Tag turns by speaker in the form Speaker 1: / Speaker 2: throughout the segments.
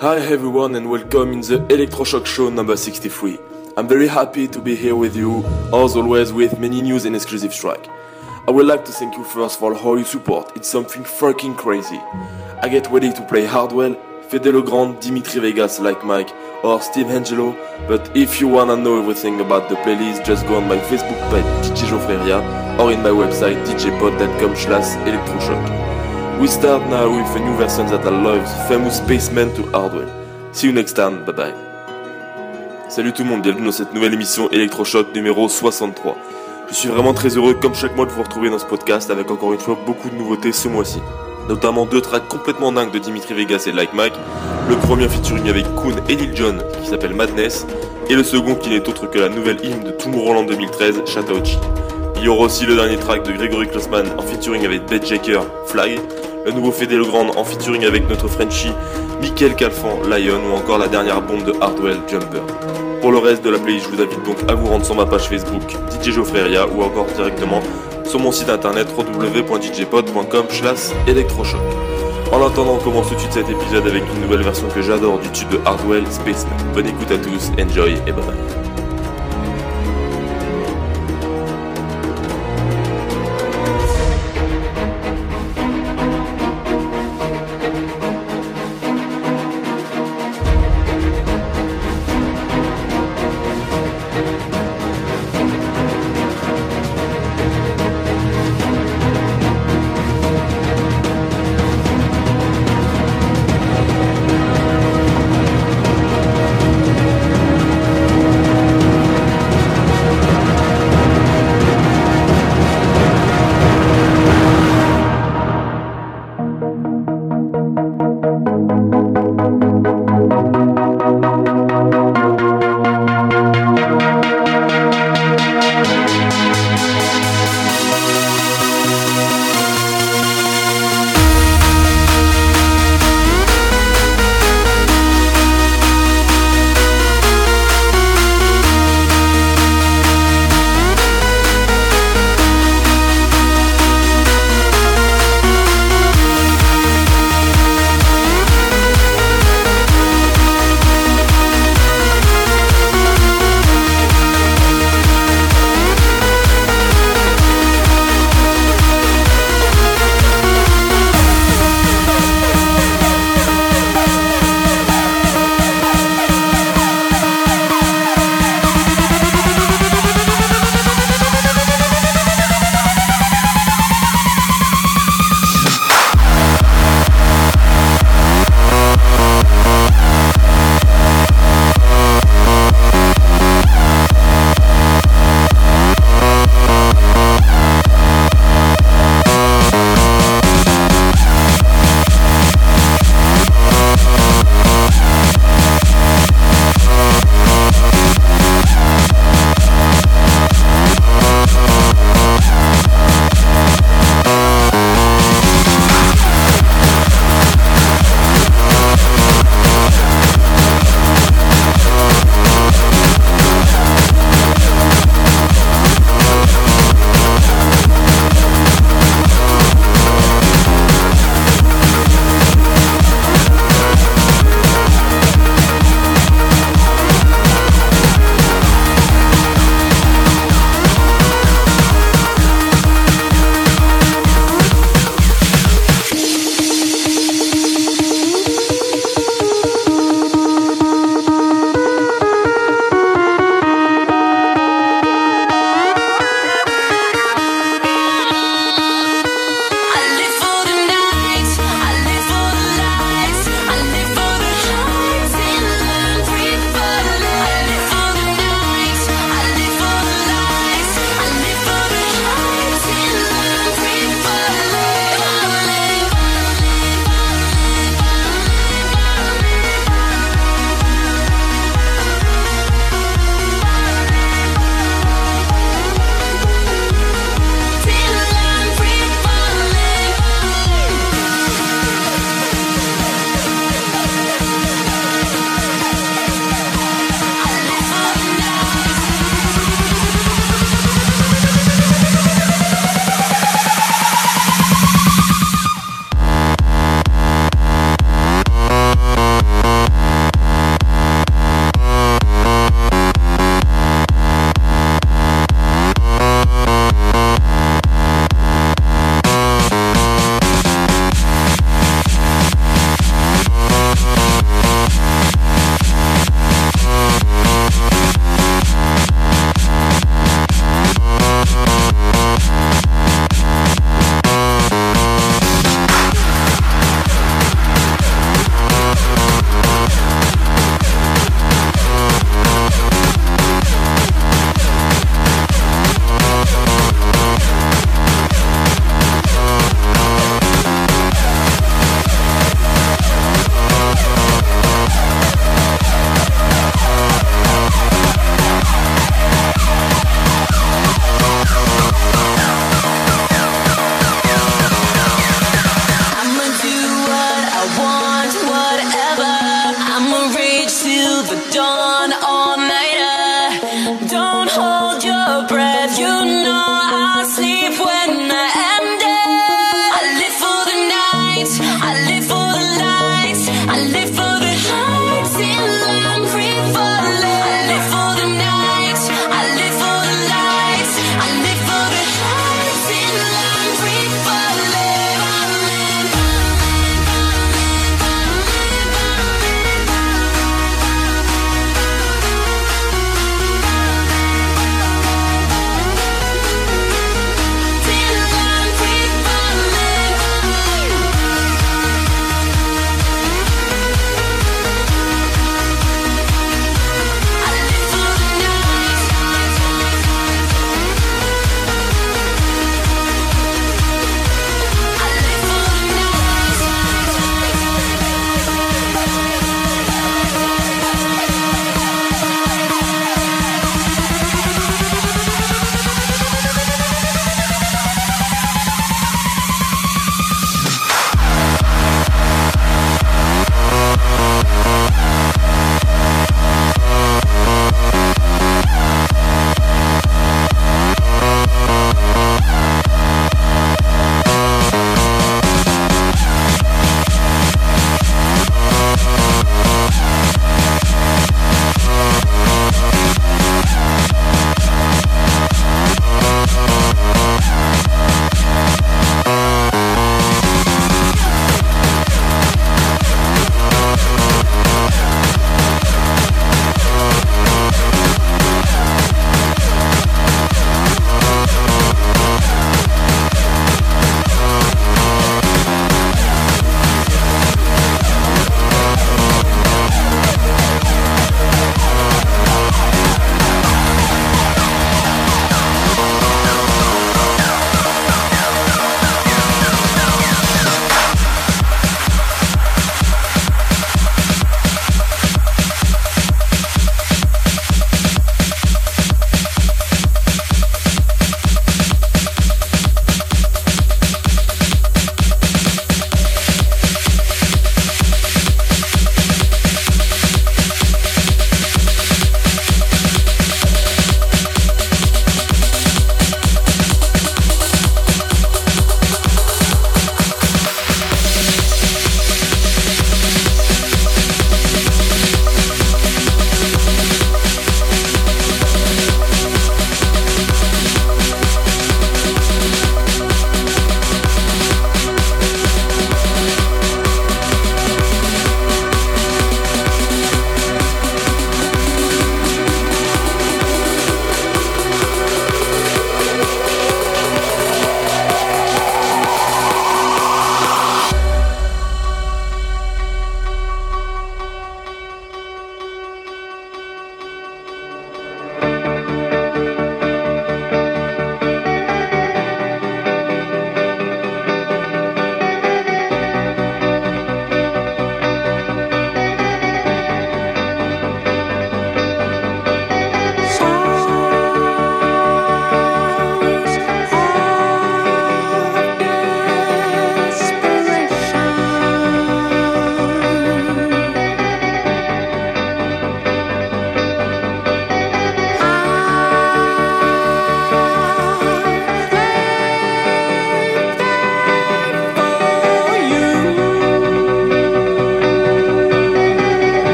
Speaker 1: Hi everyone and welcome in the Electroshock Show number 63. I'm very happy to be here with you, as always with many news and exclusive track. I would like to thank you first for all your support, it's something fucking crazy. I get ready to play Hardwell, Fedde Le Grand, Dimitri Vegas like Mike, or Steve Angello, but if you wanna know everything about the playlist, just go on my Facebook page DJ Joffreria or in my website djpod.com slash electroshock. We start now with a new version that I love, famous Spaceman to Hardwell. See you next time, bye bye. Salut tout le monde, bienvenue dans cette nouvelle émission Electroshock numéro 63. Je suis vraiment très heureux comme chaque mois de vous retrouver dans ce podcast avec encore une fois beaucoup de nouveautés ce mois-ci. Notamment deux tracks complètement dingues de Dimitri Vegas et Like Mike. Le premier featuring avec Kuhn et Lil Jon qui s'appelle Madness. Et le second qui n'est autre que la nouvelle hymne de Tomorrowland 2013, Chattahoochee. Il y aura aussi le dernier track de Gregory Klossman en featuring avec Bed Jacker, Fly le nouveau Fédé Legrand en featuring avec notre Frenchie Michael Calfan, Lion ou encore la dernière bombe de Hardwell, Jumper. Pour le reste de la playlist, je vous invite donc à vous rendre sur ma page Facebook DJ ou encore directement sur mon site internet www.djpod.com electroshock. En attendant, on commence tout de suite cet épisode avec une nouvelle version que j'adore du tube de Hardwell Spaceman. Bonne écoute à tous, enjoy et bye bye.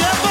Speaker 2: The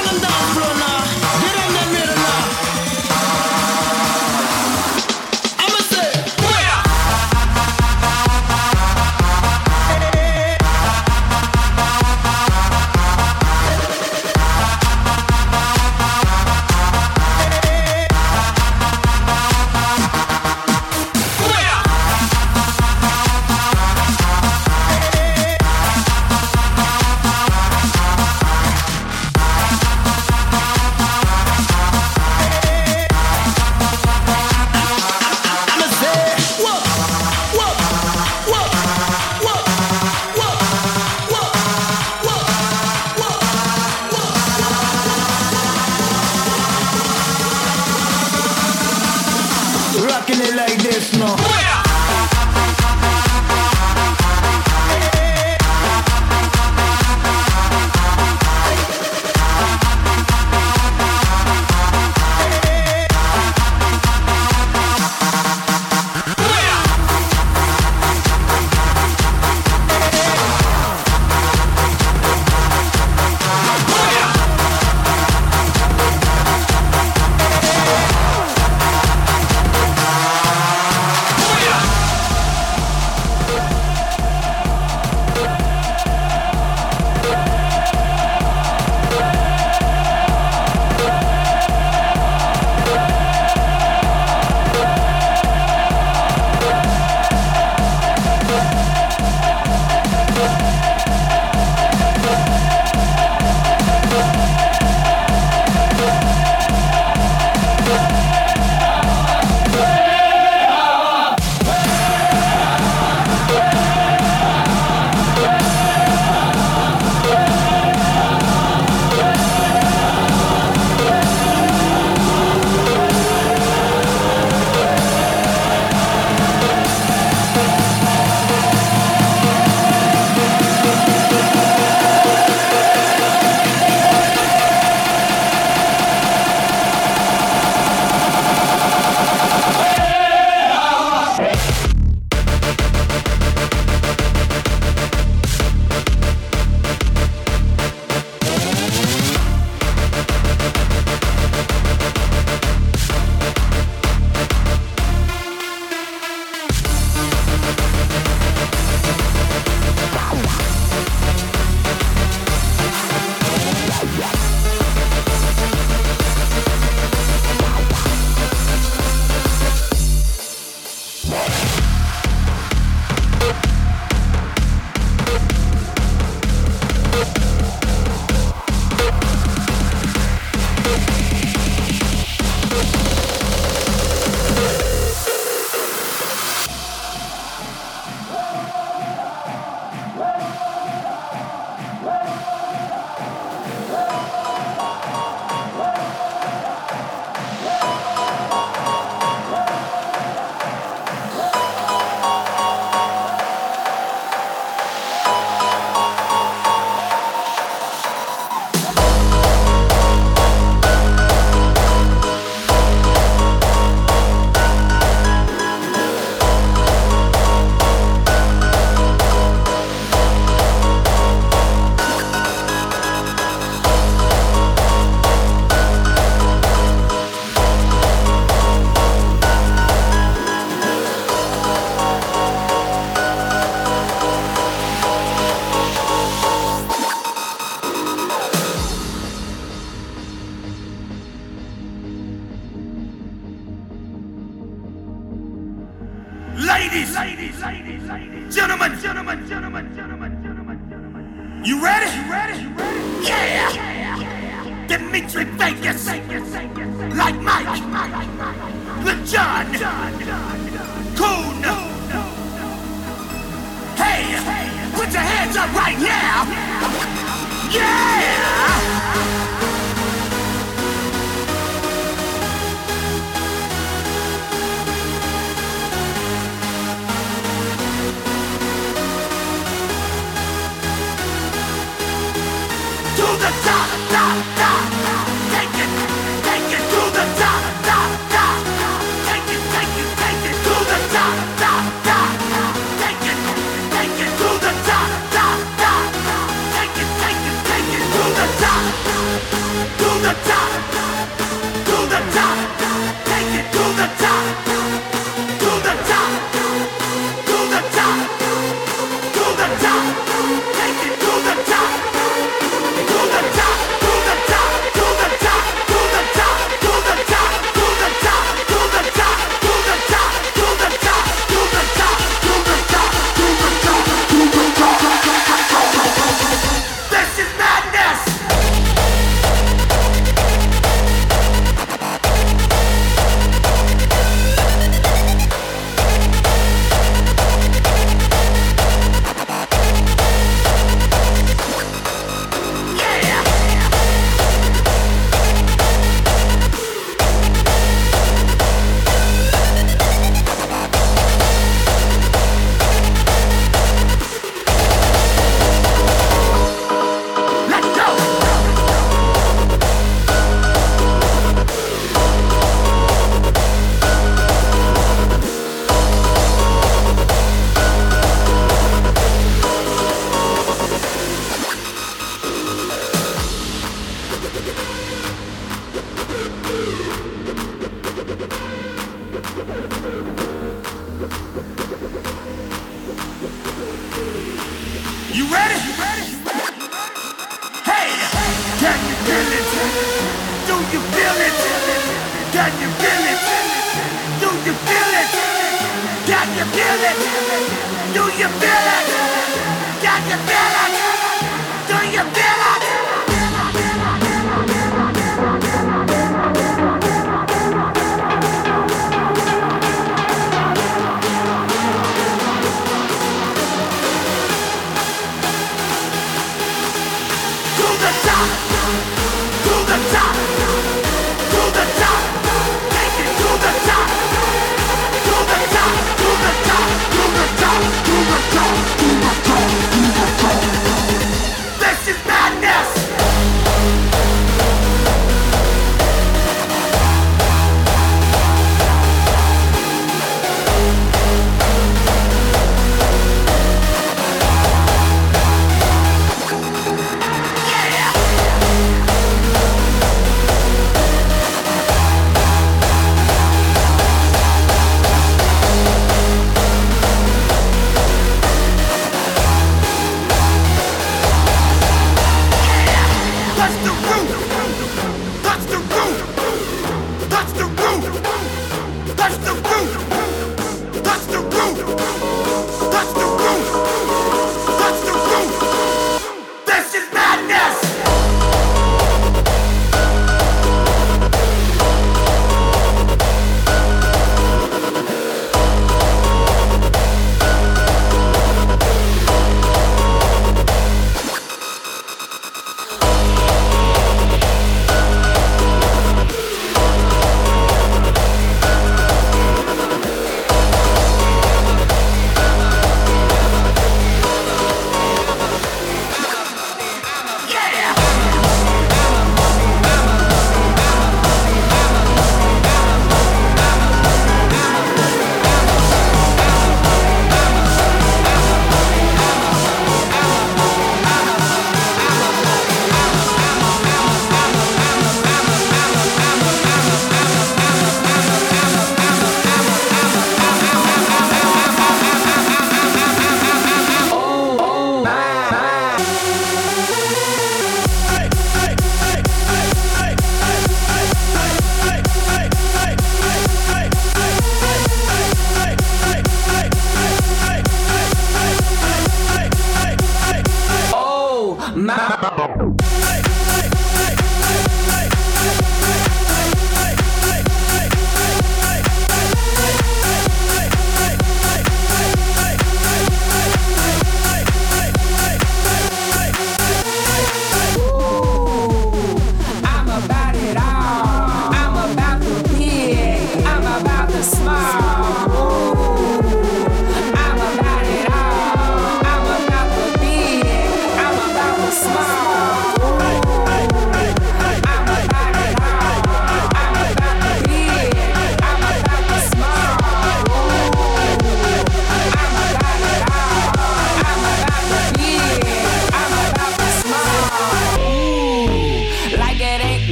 Speaker 3: smile.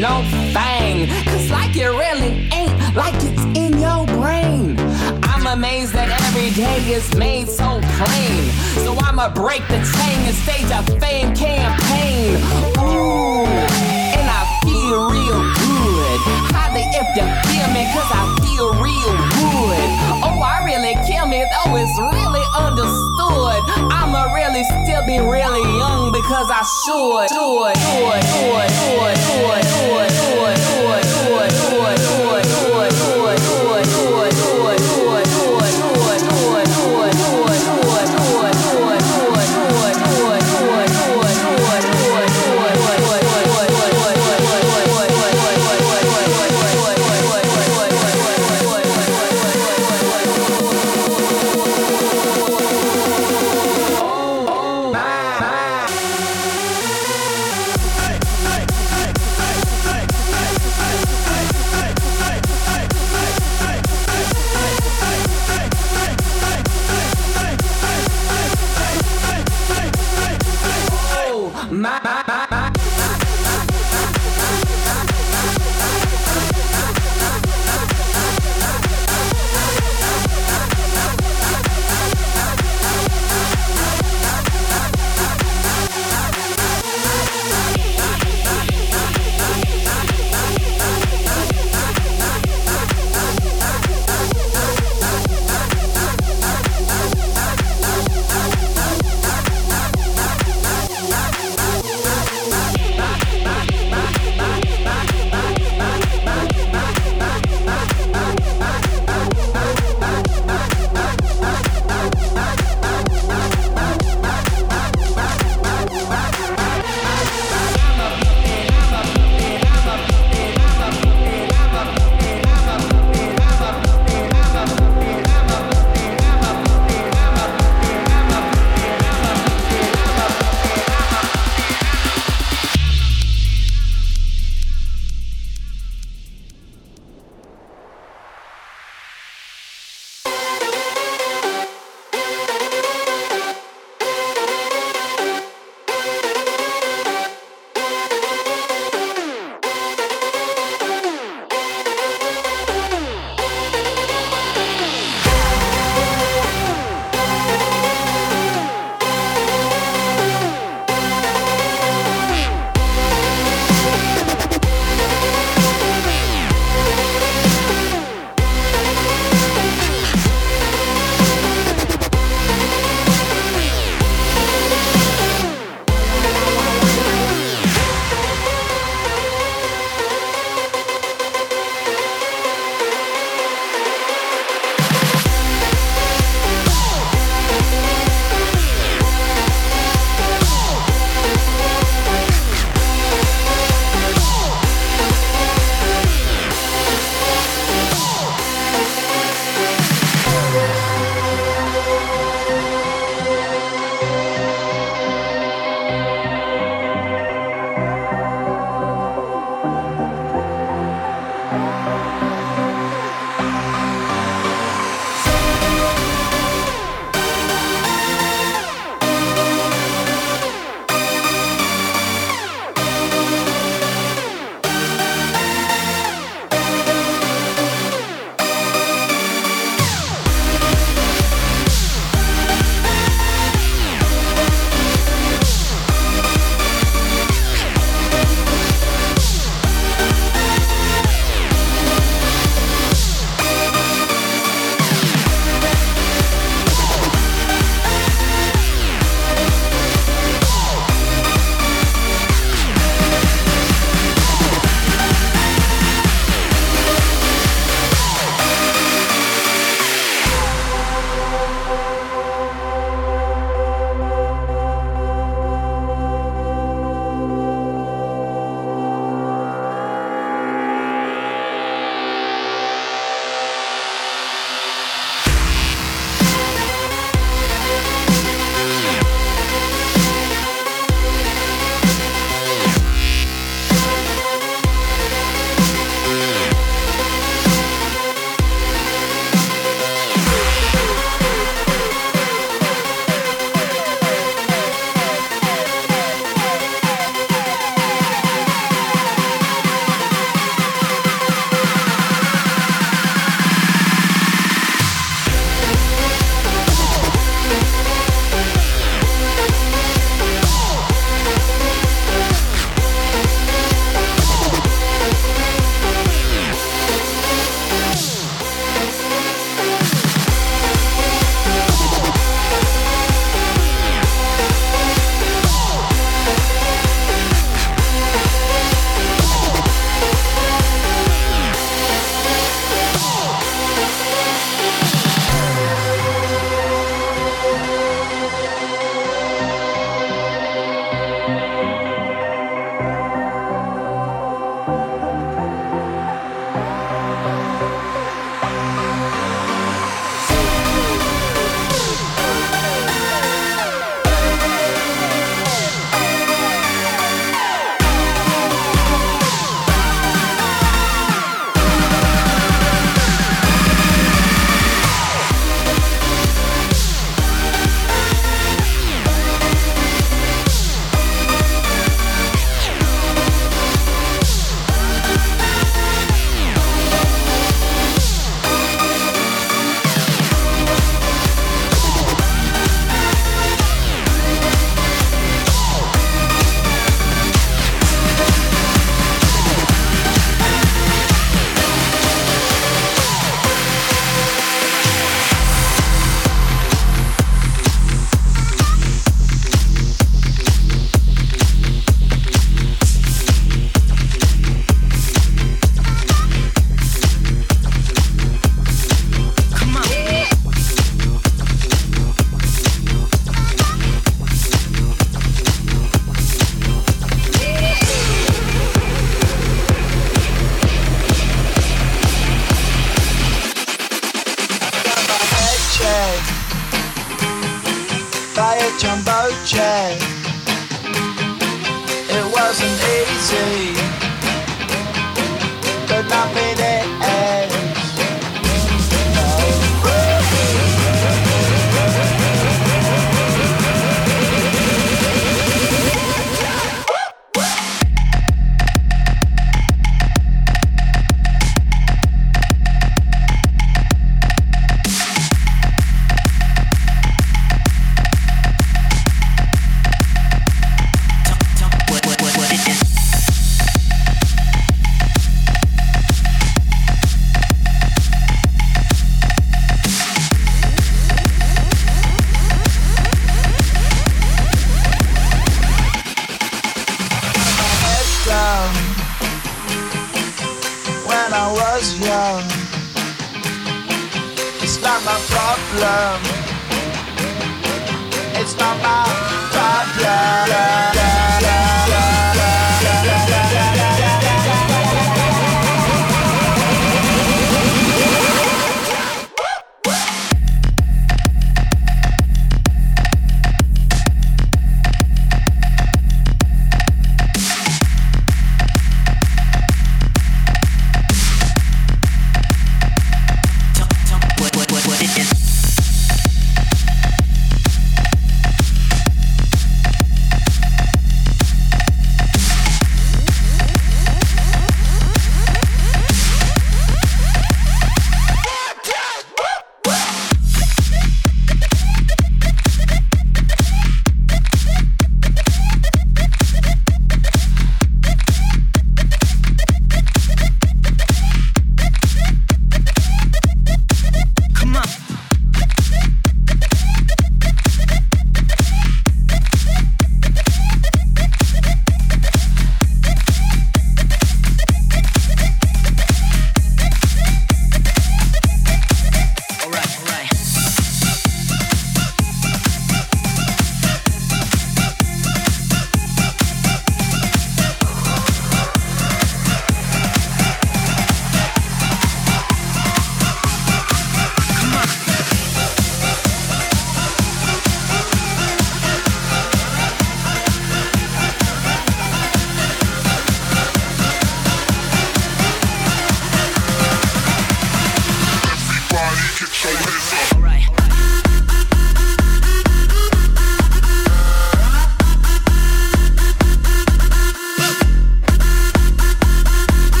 Speaker 3: No thing. Cause like it really ain't, like it's in your brain. I'm amazed that every day is made so plain. So I'ma break the chain and stage a fame campaign. Ooh, and I feel real good. If you feel me, cause I feel real good. Oh, I really kill me, though it's really understood. I'ma really still be really young because I should, should, should, should, should, should, should, should, should, should, should, should, should, should,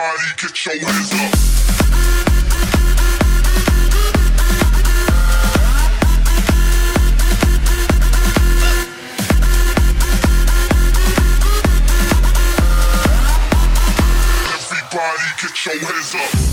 Speaker 2: party, get your hands up. get your hands up.